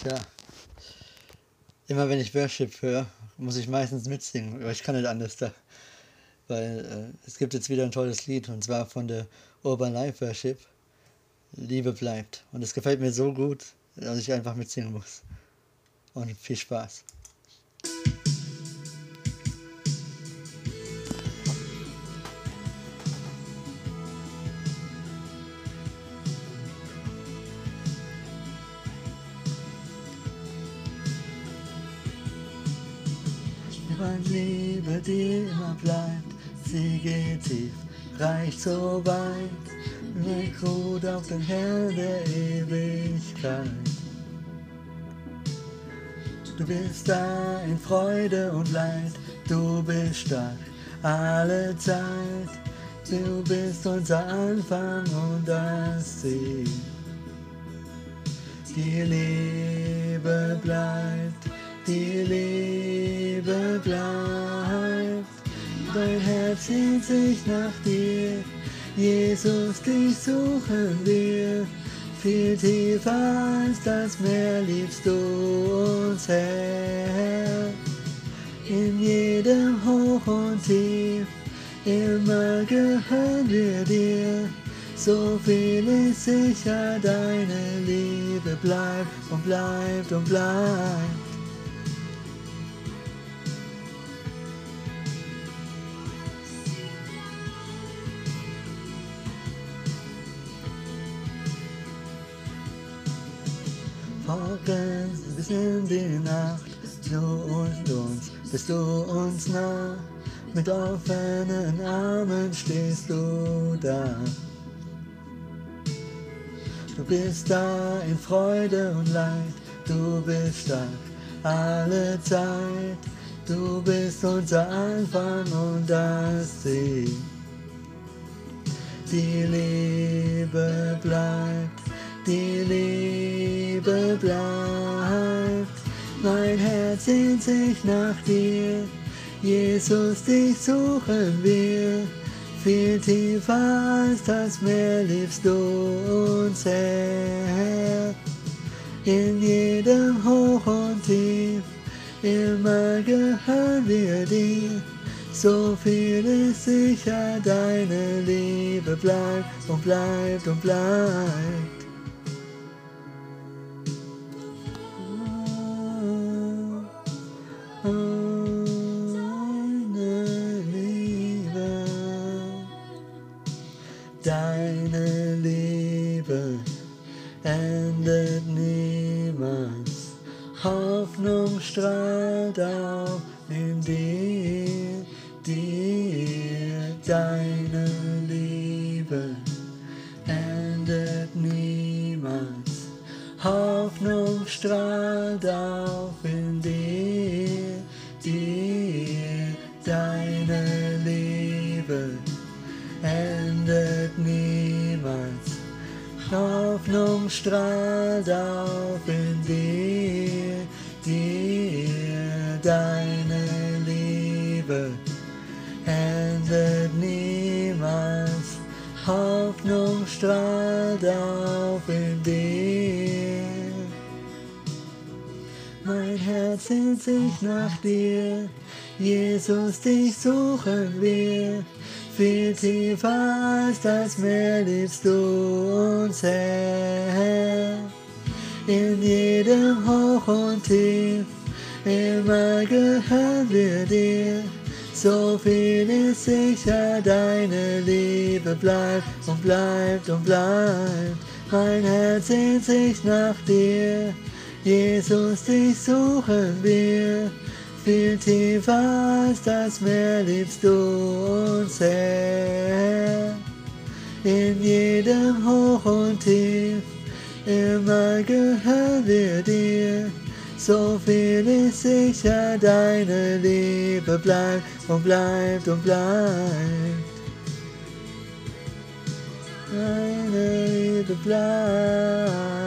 Tja. Immer wenn ich Worship höre, muss ich meistens mitsingen, aber ich kann nicht anders da. Weil äh, es gibt jetzt wieder ein tolles Lied und zwar von der Urban Life Worship. Liebe bleibt. Und es gefällt mir so gut, dass ich einfach mitsingen muss. Und viel Spaß. Weil Liebe dir immer bleibt, sie geht tief, reicht so weit, weg ruht auf den Herrn der Ewigkeit. Du bist da in Freude und Leid, du bist stark alle Zeit. Du bist unser Anfang und das Ziel. Die Liebe bleibt, die Liebe bleibt. Dein Herz sehnt sich nach dir, Jesus, dich suchen wir. Viel tiefer als das Meer liebst du uns, Herr. In jedem Hoch und Tief, immer gehören wir dir. So viel ist sicher, deine Liebe bleibt und bleibt und bleibt. Morgens bis in die Nacht, du und uns, bist du uns nah. Mit offenen Armen stehst du da. Du bist da in Freude und Leid, du bist stark alle Zeit. Du bist unser Anfang und das Ziel. Die Liebe bleibt, die Liebe bleibt. Mein Herz sehnt sich nach dir, Jesus, dich suchen wir. Viel tiefer als das Meer liebst du uns, Herr. In jedem Hoch und Tief, immer gehören wir dir. So viel ist sicher, deine Liebe bleibt und bleibt und bleibt. Strahlt auf in dir, dir, deine Liebe endet niemals. Hoffnung strahlt auf in dir. Mein Herz sehnt sich nach dir, Jesus, dich suchen wir. Viel tiefer als das Meer liebst du uns, Herr. In jedem Hoch und Tief, immer gehören wir dir. So viel ist sicher, deine Liebe bleibt und bleibt und bleibt. Mein Herz sehnt sich nach dir, Jesus, dich suchen wir. Viel tiefer als das Meer liebst du uns, Herr. In jedem Hoch und Tief, immer gehören wir dir. So viel ist sicher, deine Liebe bleibt und bleibt und bleibt. Deine Liebe bleibt.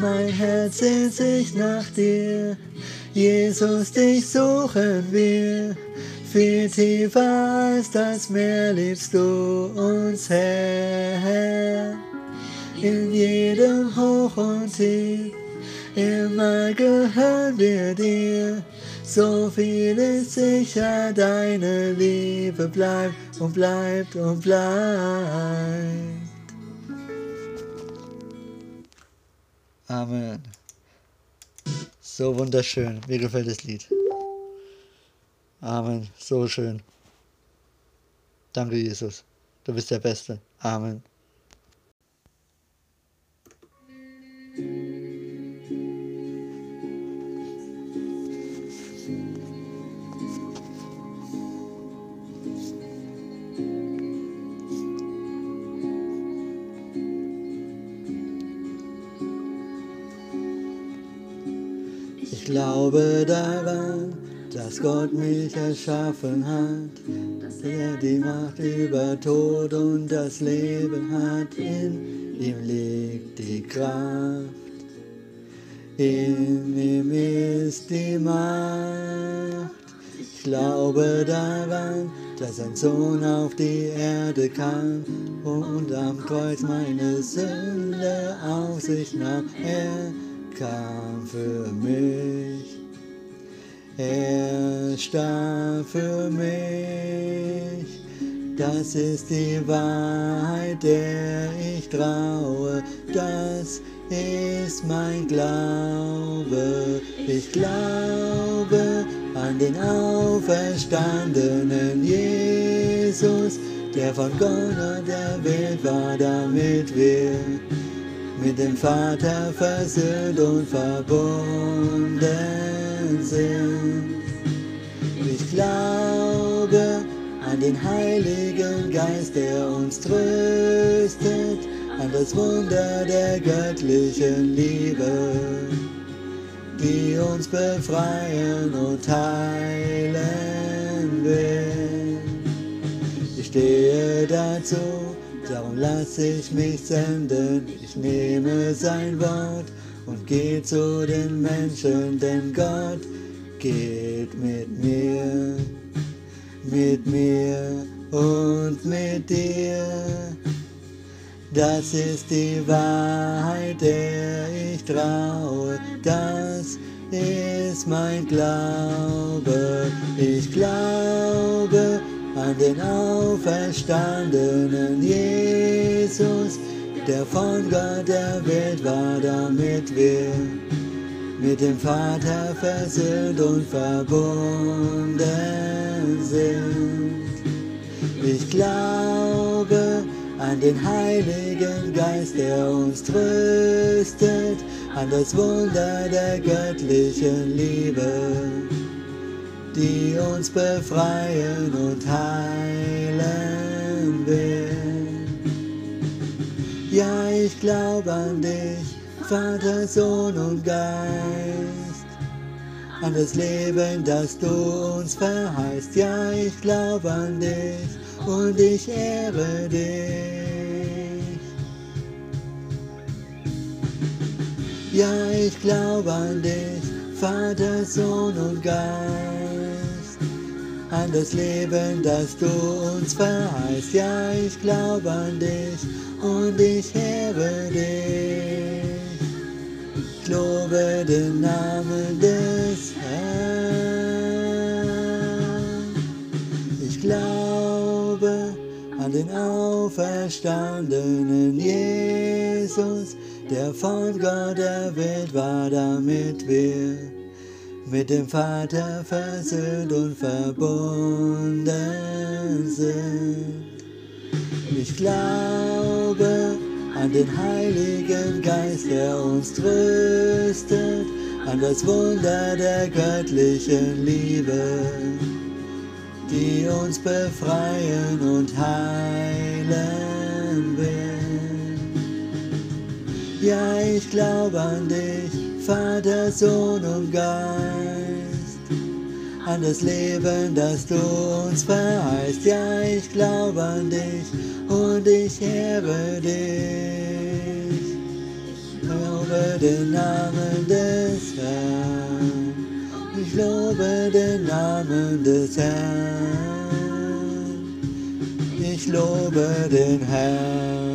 Mein Herz sehnt sich nach dir, Jesus, dich suchen wir. Viel tiefer als das Meer liebst du uns, Herr. In jedem Hoch und Tief, immer gehören wir dir. So viel ist sicher, deine Liebe bleibt und bleibt und bleibt. Amen. So wunderschön. Mir gefällt das Lied. Amen. So schön. Danke, Jesus. Du bist der Beste. Amen. Glaube daran, dass Gott mich erschaffen hat, dass er die Macht über Tod und das Leben hat. In ihm liegt die Kraft, in ihm ist die Macht. Ich glaube daran, dass ein Sohn auf die Erde kam und am Kreuz meine Sünde auf sich nahm. Er kam für mich. Er starb für mich. Das ist die Wahrheit, der ich traue. Das ist mein Glaube. Ich glaube an den auferstandenen Jesus, der von Gott Welt war, damit wir mit dem Vater versöhnt und verbunden sind. Ich glaube an den Heiligen Geist, der uns tröstet, an das Wunder der göttlichen Liebe, die uns befreien und heilen will. Ich stehe dazu, darum lass ich mich senden. Ich nehme sein Wort und gehe zu den Menschen, denn Gott geht mit mir, mit mir und mit dir. Das ist die Wahrheit, der ich traue, das ist mein Glaube. Ich glaube an den auferstandenen Jesus, der von Gott der Welt war, damit wir mit dem Vater versöhnt und verbunden sind. Ich glaube an den Heiligen Geist, der uns tröstet, an das Wunder der göttlichen Liebe, die uns befreien und heilen will. Ja, ich glaube an dich, Vater, Sohn und Geist, an das Leben, das du uns verheißt. Ja, ich glaube an dich und ich ehre dich. Ja, ich glaube an dich, Vater, Sohn und Geist, an das Leben, das du uns verheißt. Ja, ich glaube an dich und ich ehre dich. Ich lobe den Namen des Herrn. Ich glaube an den auferstandenen Jesus, der von Gott erwählt war, damit wir mit dem Vater versöhnt und verbunden sind. Ich glaube an den Heiligen Geist, der uns tröstet, an das Wunder der göttlichen Liebe, die uns befreien und heilen will. Ja, ich glaube an dich, Vater, Sohn und Geist, an das Leben, das du uns verheißt. Ja, ich glaube an dich und ich ehre dich. Lobe den Namen des Herrn. lobe den Namen des Herrn. Ich lobe den Herrn.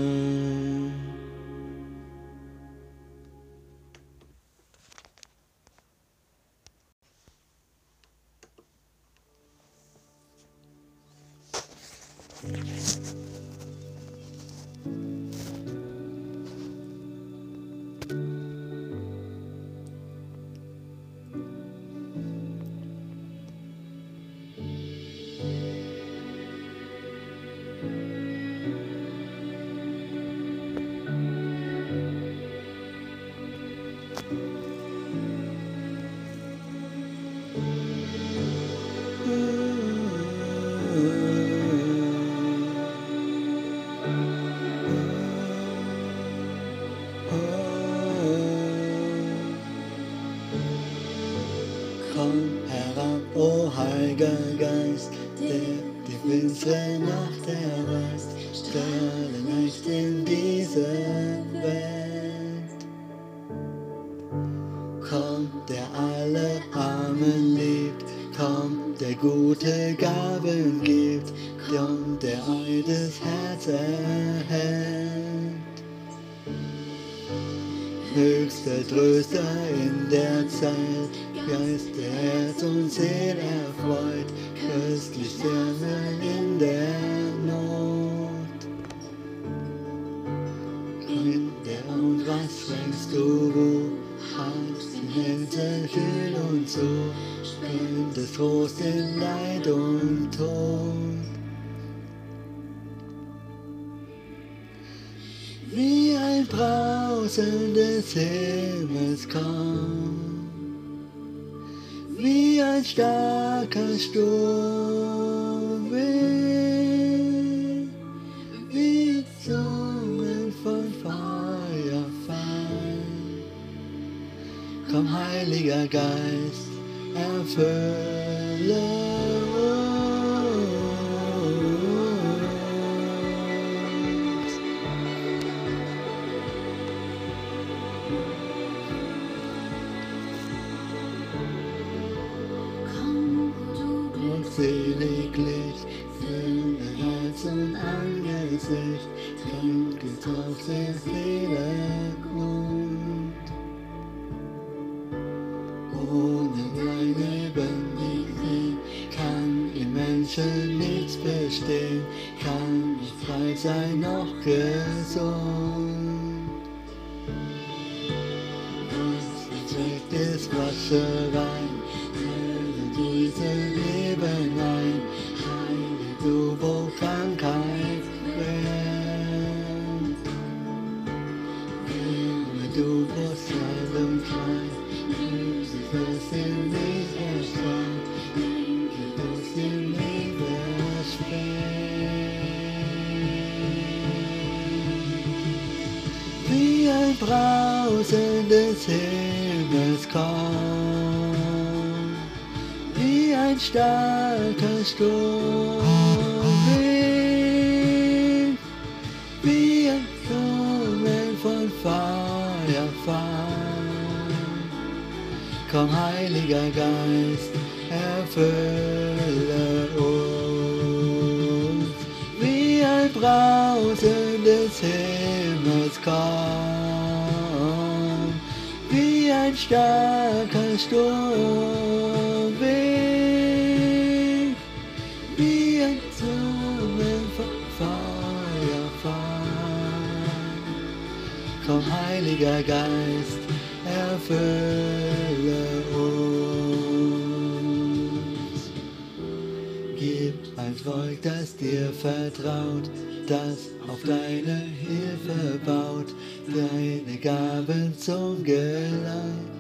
Gaben gibt, komm, der das Herz erhält. Höchster Tröster in der Zeit, Geist, der Herz und Seel erfreut, köstlich Wärme in der Not. Kinder, und was schenkst du, wo die Hände kühl und so, spendest Trost in Leid und Tod. Wie ein Brausen des Himmels kommt, wie ein starker Sturm weht, wie Zungen von Feuer fallen. Komm, Heiliger Geist, erfülle uns. Wasser rein, helle Düse Leben ein, heile du, wo Krankheit starker Sturm weht, wie ein Blumen von Feuer fallen. Komm, Heiliger Geist, erfülle uns, wie ein Brausen des Himmels kommt, wie ein starker Sturm weht, Heiliger Geist, erfülle uns. Gib ein Volk, das dir vertraut, das auf deine Hilfe baut, deine Gaben zum Geleit.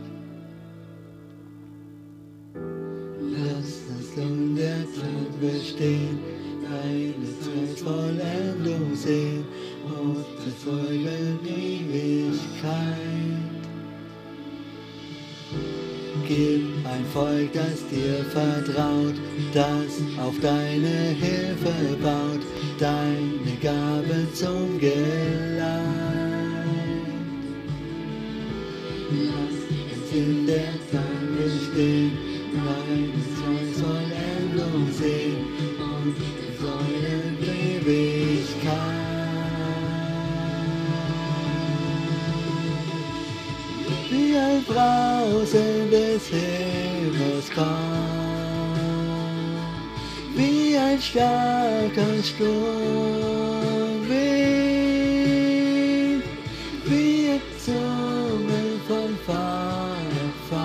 Lass es in der Zeit bestehen, Volk, das dir vertraut, das auf deine Hilfe baut, deine Gaben zum Geleit. Lass es in der Zeit bestehen, deine Zeus voll Endung sehen und Freude Ewigkeit. Wie ein Brausen Kommt, wie ein starker Sturm weht, wie ein Zungen von Feuerfall.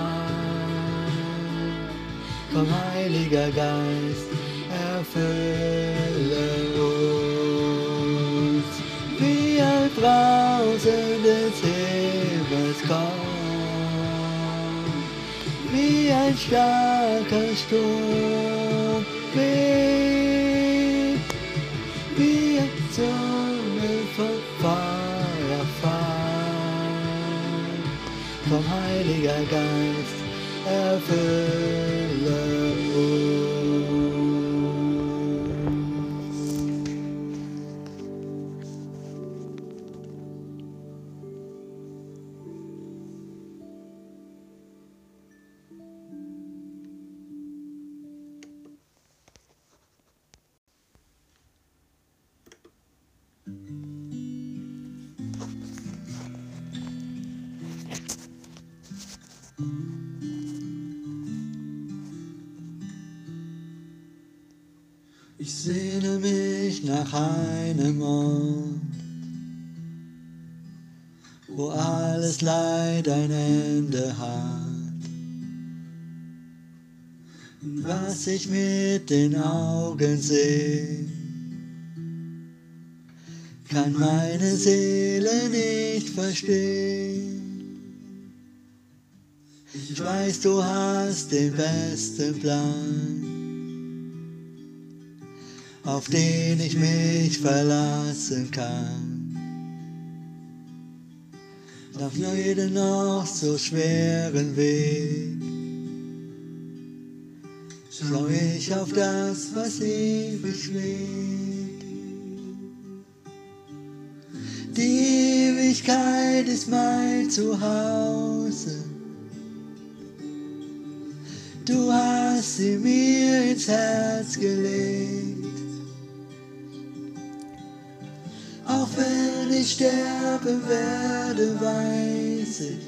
Komm, Heiliger Geist, erfülle uns, wie ein Brausen des wie ein starker Sturm weht, wie ein Zungen von Feuerfall. Komm, Heiliger Geist, erfülle Ich sehne mich nach einem Ort, wo alles Leid ein Ende hat. Und was ich mit den Augen sehe, kann meine Seele nicht verstehen. Ich weiß, du hast den besten Plan auf den ich mich verlassen kann. Auf jeden noch so schweren Weg schau ich auf das, was ewig schwebt. Die Ewigkeit ist mein Zuhause. Du hast sie mir ins Herz gelegt. Ich sterben werde, weiß ich,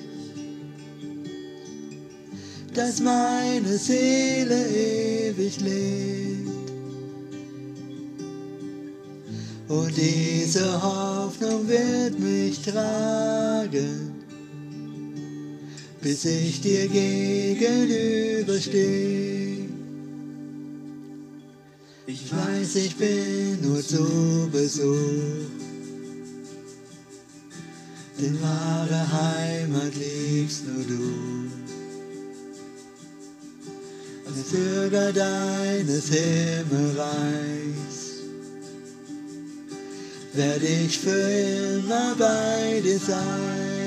dass meine Seele ewig lebt. Und diese Hoffnung wird mich tragen, bis ich dir gegenüberstehe. Ich weiß, ich bin nur zu Besuch. Denn wahre Heimat liebst nur du. Als Bürger deines Himmelreichs werde ich für immer bei dir sein.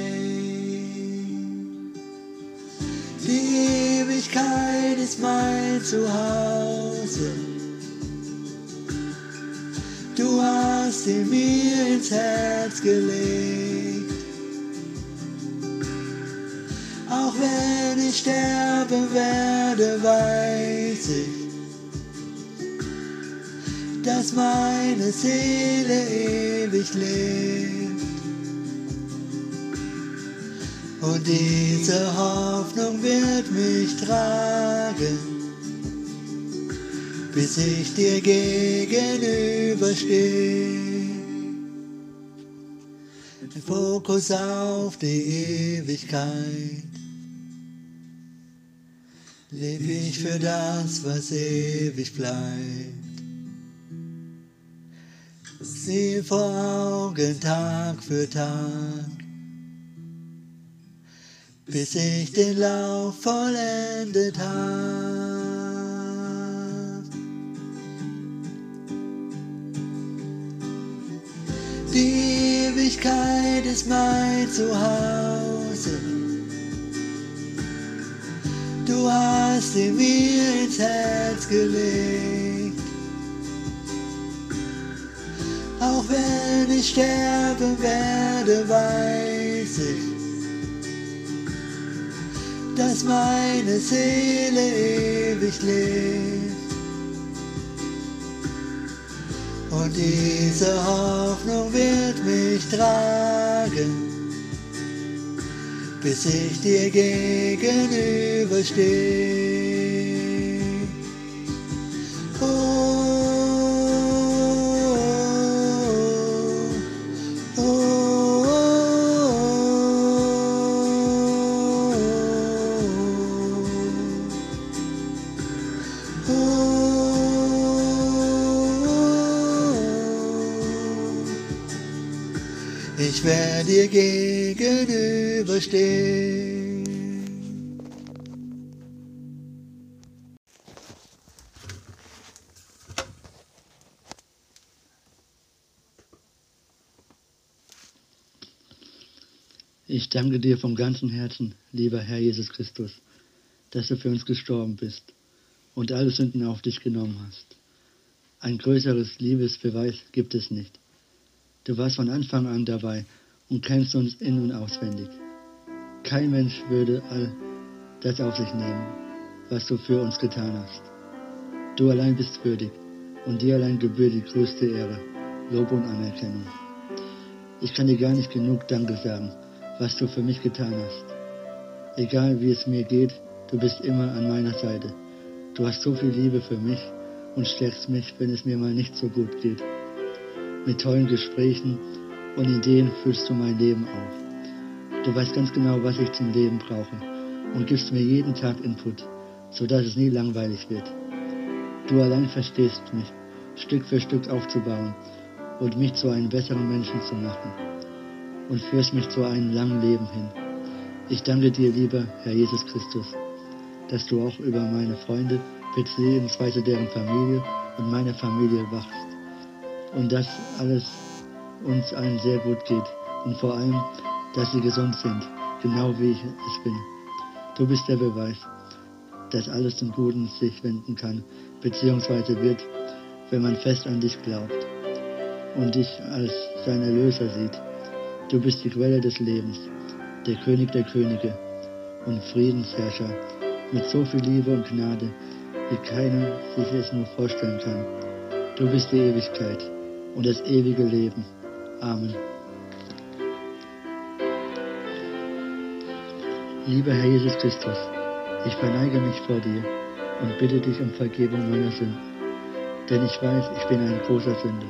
Die Ewigkeit ist mein Zuhause. Du hast sie mir ins Herz gelegt. Wenn ich sterben werde, weiß ich, dass meine Seele ewig lebt. Und diese Hoffnung wird mich tragen, bis ich dir gegenüberstehe. Fokus auf die Ewigkeit. Leb ich für das, was ewig bleibt. Sieh vor Augen Tag für Tag, bis ich den Lauf vollendet hab. Die Ewigkeit ist mein Zuhause. Du hast sie mir ins Herz gelegt. Auch wenn ich sterben werde, weiß ich, dass meine Seele ewig lebt. Und diese Hoffnung wird mich tragen, bis ich dir gegenüberstehe. Oh, oh, oh, oh. Ich werde dir gegenüberstehen. Ich danke dir vom ganzen Herzen, lieber Herr Jesus Christus, dass du für uns gestorben bist und alle Sünden auf dich genommen hast. Ein größeres Liebesbeweis gibt es nicht. Du warst von Anfang an dabei und kennst uns in und auswendig. Kein Mensch würde all das auf sich nehmen, was du für uns getan hast. Du allein bist würdig und dir allein gebührt die größte Ehre, Lob und Anerkennung. Ich kann dir gar nicht genug Danke sagen, was du für mich getan hast. Egal wie es mir geht, du bist immer an meiner Seite. Du hast so viel Liebe für mich und stärkst mich, wenn es mir mal nicht so gut geht. Mit tollen Gesprächen und Ideen füllst du mein Leben auf. Du weißt ganz genau, was ich zum Leben brauche und gibst mir jeden Tag Input, sodass es nie langweilig wird. Du allein verstehst mich, Stück für Stück aufzubauen und mich zu einem besseren Menschen zu machen und führst mich zu einem langen Leben hin. Ich danke dir, lieber Herr Jesus Christus, dass du auch über meine Freunde beziehungsweise deren Familie und meine Familie wachst und dass alles uns allen sehr gut geht und vor allem, dass sie gesund sind, genau wie ich es bin. Du bist der Beweis, dass alles zum Guten sich wenden kann, beziehungsweise wird, wenn man fest an dich glaubt und dich als sein Erlöser sieht. Du bist die Quelle des Lebens, der König der Könige und Friedensherrscher mit so viel Liebe und Gnade, wie keiner sich es nur vorstellen kann. Du bist die Ewigkeit und das ewige Leben. Amen. Lieber Herr Jesus Christus, ich verneige mich vor dir und bitte dich um Vergebung meiner Sünden, denn ich weiß, ich bin ein großer Sünder.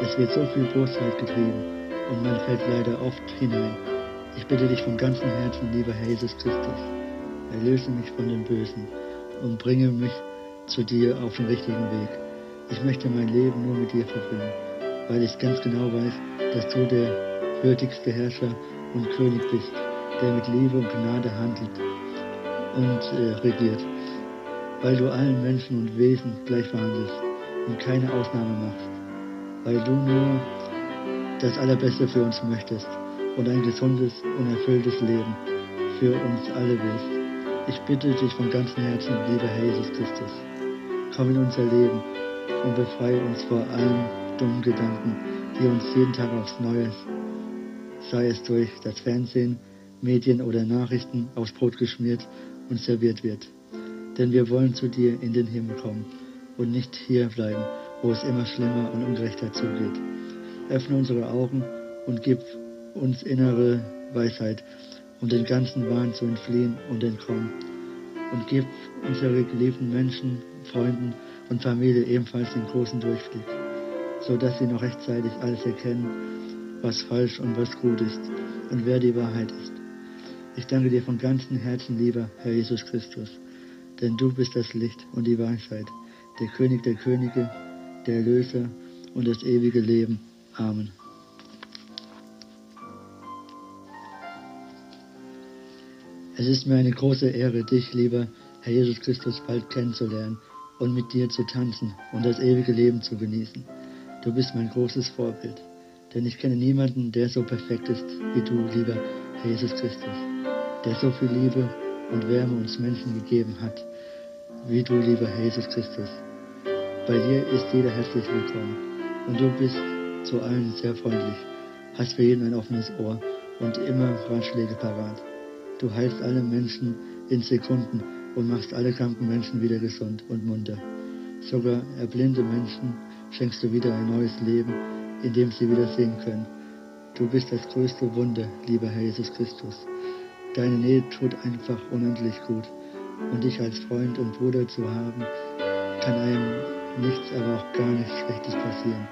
Es wird so viel Bosheit getrieben und man fällt leider oft hinein. Ich bitte dich von ganzem Herzen, lieber Herr Jesus Christus, erlöse mich von dem Bösen und bringe mich zu dir auf den richtigen Weg. Ich möchte mein Leben nur mit dir verbringen, weil ich ganz genau weiß, dass du der würdigste Herrscher und König bist, der mit Liebe und Gnade handelt und äh, regiert, weil du allen Menschen und Wesen gleich behandelst und keine Ausnahme machst, weil du nur das Allerbeste für uns möchtest und ein gesundes und erfülltes Leben für uns alle willst. Ich bitte dich von ganzem Herzen, lieber Herr Jesus Christus, komm in unser Leben und befreie uns vor allen dummen Gedanken, die uns jeden Tag aufs Neue, sei es durch das Fernsehen, Medien oder Nachrichten, aufs Brot geschmiert und serviert wird. Denn wir wollen zu dir in den Himmel kommen und nicht hier bleiben, wo es immer schlimmer und ungerechter zugeht. Öffne unsere Augen und gib uns innere Weisheit, um den ganzen Wahn zu entfliehen und entkommen. Und gib unsere geliebten Menschen, Freunden und Familie ebenfalls den großen Durchblick, so dass sie noch rechtzeitig alles erkennen, was falsch und was gut ist und wer die Wahrheit ist. Ich danke dir von ganzem Herzen, lieber Herr Jesus Christus, denn du bist das Licht und die Weisheit, der König der Könige, der Erlöser und das ewige Leben. Amen. Es ist mir eine große Ehre, dich, lieber Herr Jesus Christus, bald kennenzulernen und mit dir zu tanzen und das ewige Leben zu genießen. Du bist mein großes Vorbild, denn ich kenne niemanden, der so perfekt ist wie du, lieber Herr Jesus Christus, der so viel Liebe und Wärme uns Menschen gegeben hat, wie du, lieber Herr Jesus Christus. Bei dir ist jeder herzlich willkommen und du bist zu allen sehr freundlich, hast für jeden ein offenes Ohr und immer Ratschläge parat. Du heilst alle Menschen in Sekunden, und machst alle kranken Menschen wieder gesund und munter. Sogar erblinde Menschen schenkst du wieder ein neues Leben, in dem sie wieder sehen können. Du bist das größte Wunder, lieber Herr Jesus Christus. Deine Nähe tut einfach unendlich gut. Und dich als Freund und Bruder zu haben, kann einem nichts, aber auch gar nichts Schlechtes passieren.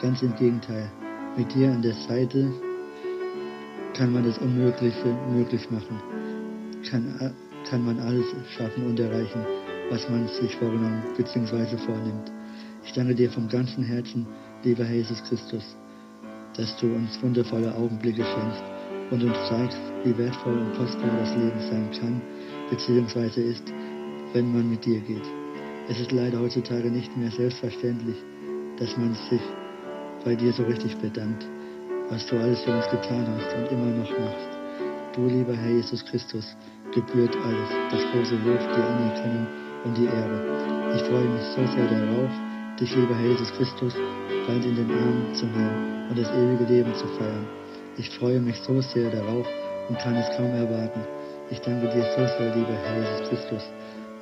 Ganz im Gegenteil. Mit dir an der Seite kann man das Unmögliche möglich machen. Kann, kann man alles schaffen und erreichen, was man sich vorgenommen bzw. vornimmt. Ich danke dir vom ganzen Herzen, lieber Jesus Christus, dass du uns wundervolle Augenblicke schenkst und uns zeigst, wie wertvoll und kostbar das Leben sein kann bzw. ist, wenn man mit dir geht. Es ist leider heutzutage nicht mehr selbstverständlich, dass man sich bei dir so richtig bedankt, was du alles für uns getan hast und immer noch machst. Du, lieber Herr Jesus Christus, gebührt alles, das große Lob, die Anerkennung und die Ehre. Ich freue mich so sehr darauf, dich, lieber Herr Jesus Christus, bald in den Arm zu nehmen und das ewige Leben zu feiern. Ich freue mich so sehr darauf und kann es kaum erwarten. Ich danke dir so sehr, lieber Herr Jesus Christus,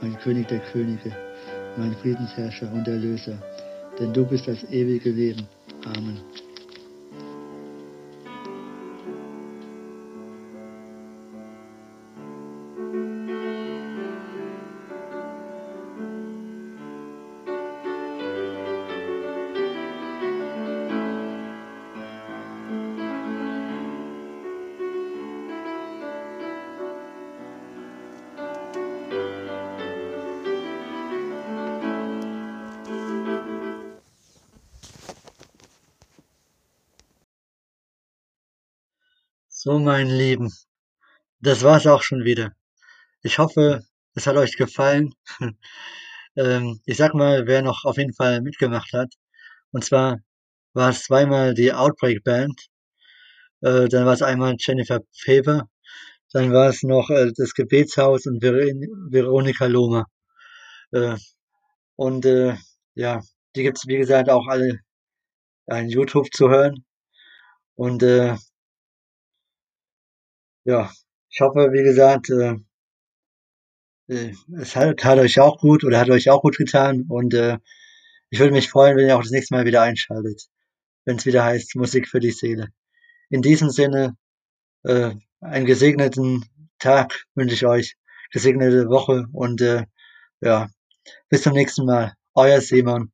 mein König der Könige, mein Friedensherrscher und Erlöser, denn du bist das ewige Leben. Amen. So, mein Lieben, das war's auch schon wieder. Ich hoffe, es hat euch gefallen. ähm, ich sag mal, wer noch auf jeden Fall mitgemacht hat. Und zwar war es zweimal die Outbreak Band, äh, dann war es einmal Jennifer Faber, dann war es noch äh, das Gebetshaus und Ver Veronika Lohmer. Äh, und ja, die gibt's wie gesagt auch alle an YouTube zu hören. Und äh, ja, ich hoffe, wie gesagt, äh, äh, es hat, hat euch auch gut oder hat euch auch gut getan und äh, ich würde mich freuen, wenn ihr auch das nächste Mal wieder einschaltet, wenn es wieder heißt Musik für die Seele. In diesem Sinne, äh, einen gesegneten Tag wünsche ich euch, gesegnete Woche und äh, ja, bis zum nächsten Mal. Euer Simon.